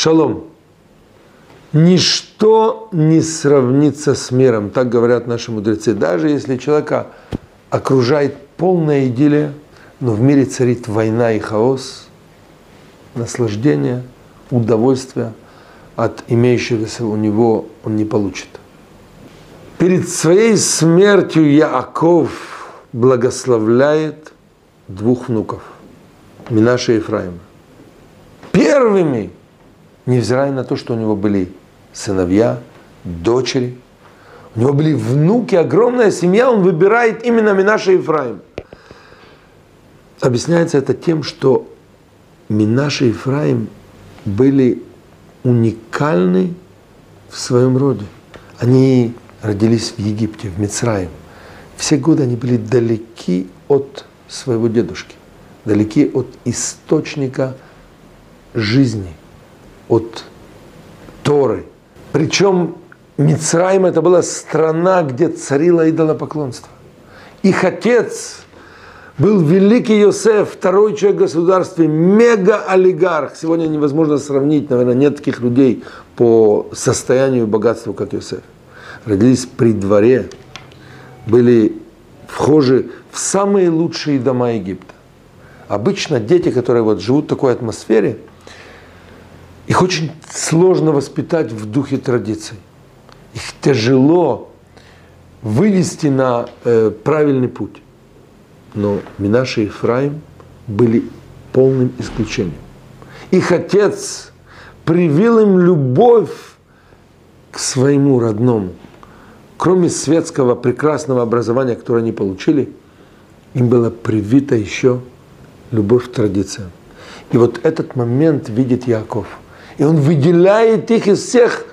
Шалом. Ничто не сравнится с миром, так говорят наши мудрецы. Даже если человека окружает полная идиллия, но в мире царит война и хаос, наслаждение, удовольствие от имеющегося у него он не получит. Перед своей смертью Яаков благословляет двух внуков, Минаша и Ефраима. Первыми, невзирая на то, что у него были сыновья, дочери, у него были внуки, огромная семья, он выбирает именно Минаша и Ефраим. Объясняется это тем, что Минаша и Ефраим были уникальны в своем роде. Они родились в Египте, в Мицраим. Все годы они были далеки от своего дедушки, далеки от источника жизни, от Торы. Причем Мицраим это была страна, где царило идолопоклонство. Их отец был великий Йосеф, второй человек в государстве, мега-олигарх. Сегодня невозможно сравнить, наверное, нет таких людей по состоянию и богатству, как Йосеф. Родились при дворе, были вхожи в самые лучшие дома Египта. Обычно дети, которые вот живут в такой атмосфере, их очень сложно воспитать в духе традиций. Их тяжело вывести на э, правильный путь но Минаша и Ефраим были полным исключением. Их отец привил им любовь к своему родному. Кроме светского прекрасного образования, которое они получили, им было привита еще любовь к традициям. И вот этот момент видит Яков. И он выделяет их из всех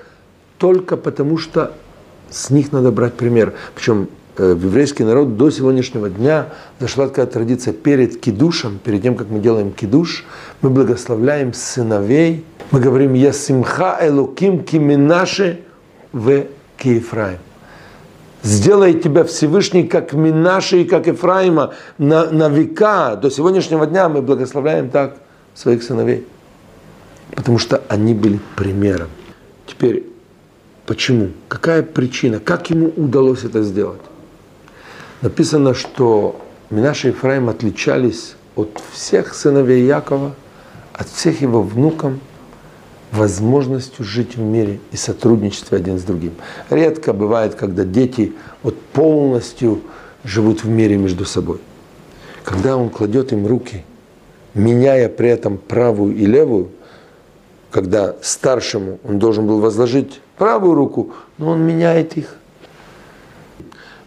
только потому, что с них надо брать пример. Причем Э, в еврейский народ до сегодняшнего дня зашла такая традиция перед кидушем, перед тем, как мы делаем кидуш, мы благословляем сыновей, мы говорим «Ясимха элуким киминаше в Киефраим». Сделай тебя Всевышний, как Минаши и как Ефраима, на, на века, до сегодняшнего дня мы благословляем так своих сыновей. Потому что они были примером. Теперь, почему? Какая причина? Как ему удалось это сделать? написано, что Минаша и Ефраим отличались от всех сыновей Якова, от всех его внукам возможностью жить в мире и сотрудничестве один с другим. Редко бывает, когда дети вот полностью живут в мире между собой. Когда он кладет им руки, меняя при этом правую и левую, когда старшему он должен был возложить правую руку, но он меняет их –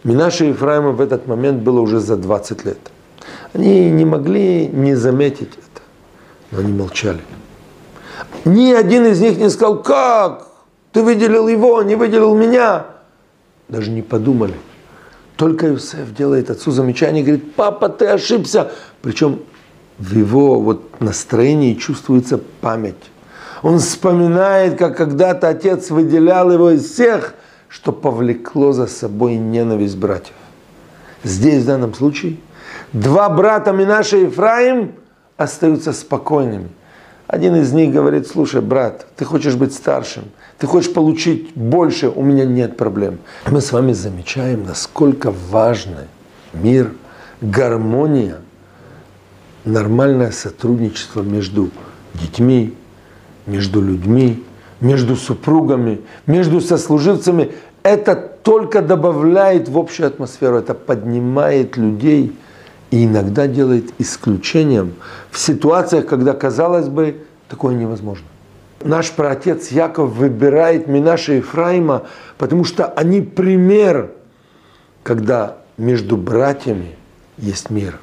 Минаша и Ефраима в этот момент было уже за 20 лет. Они не могли не заметить это, но они молчали. Ни один из них не сказал, как? Ты выделил его, не выделил меня. Даже не подумали. Только Юсеф делает отцу замечание говорит, папа, ты ошибся. Причем в его вот настроении чувствуется память. Он вспоминает, как когда-то отец выделял его из всех – что повлекло за собой ненависть братьев. Здесь в данном случае два брата Минаша и Ефраим остаются спокойными. Один из них говорит, слушай, брат, ты хочешь быть старшим, ты хочешь получить больше, у меня нет проблем. Мы с вами замечаем, насколько важно мир, гармония, нормальное сотрудничество между детьми, между людьми, между супругами, между сослуживцами, это только добавляет в общую атмосферу, это поднимает людей и иногда делает исключением в ситуациях, когда, казалось бы, такое невозможно. Наш праотец Яков выбирает Минаша и Ефраима, потому что они пример, когда между братьями есть мир.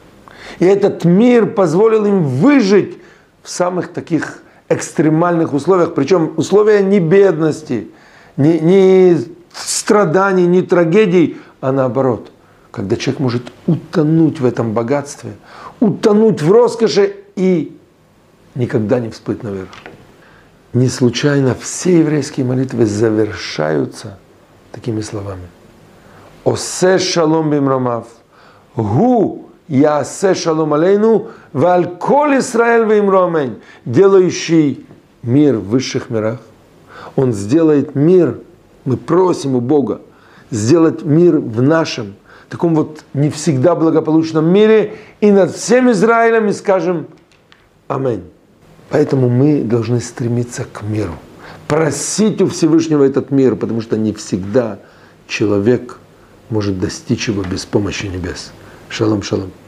И этот мир позволил им выжить в самых таких экстремальных условиях, причем условия не бедности, не, не страданий, не трагедий, а наоборот, когда человек может утонуть в этом богатстве, утонуть в роскоши и никогда не всплыть наверх. Не случайно все еврейские молитвы завершаются такими словами. Осе шалом бимрамав, гу Ясе шалом алейну, валь кол Исраэль вимромень, делающий мир в высших мирах. Он сделает мир, мы просим у Бога, сделать мир в нашем, таком вот не всегда благополучном мире, и над всем Израилем и скажем Аминь. Поэтому мы должны стремиться к миру, просить у Всевышнего этот мир, потому что не всегда человек может достичь его без помощи небес. Шалом, шалом.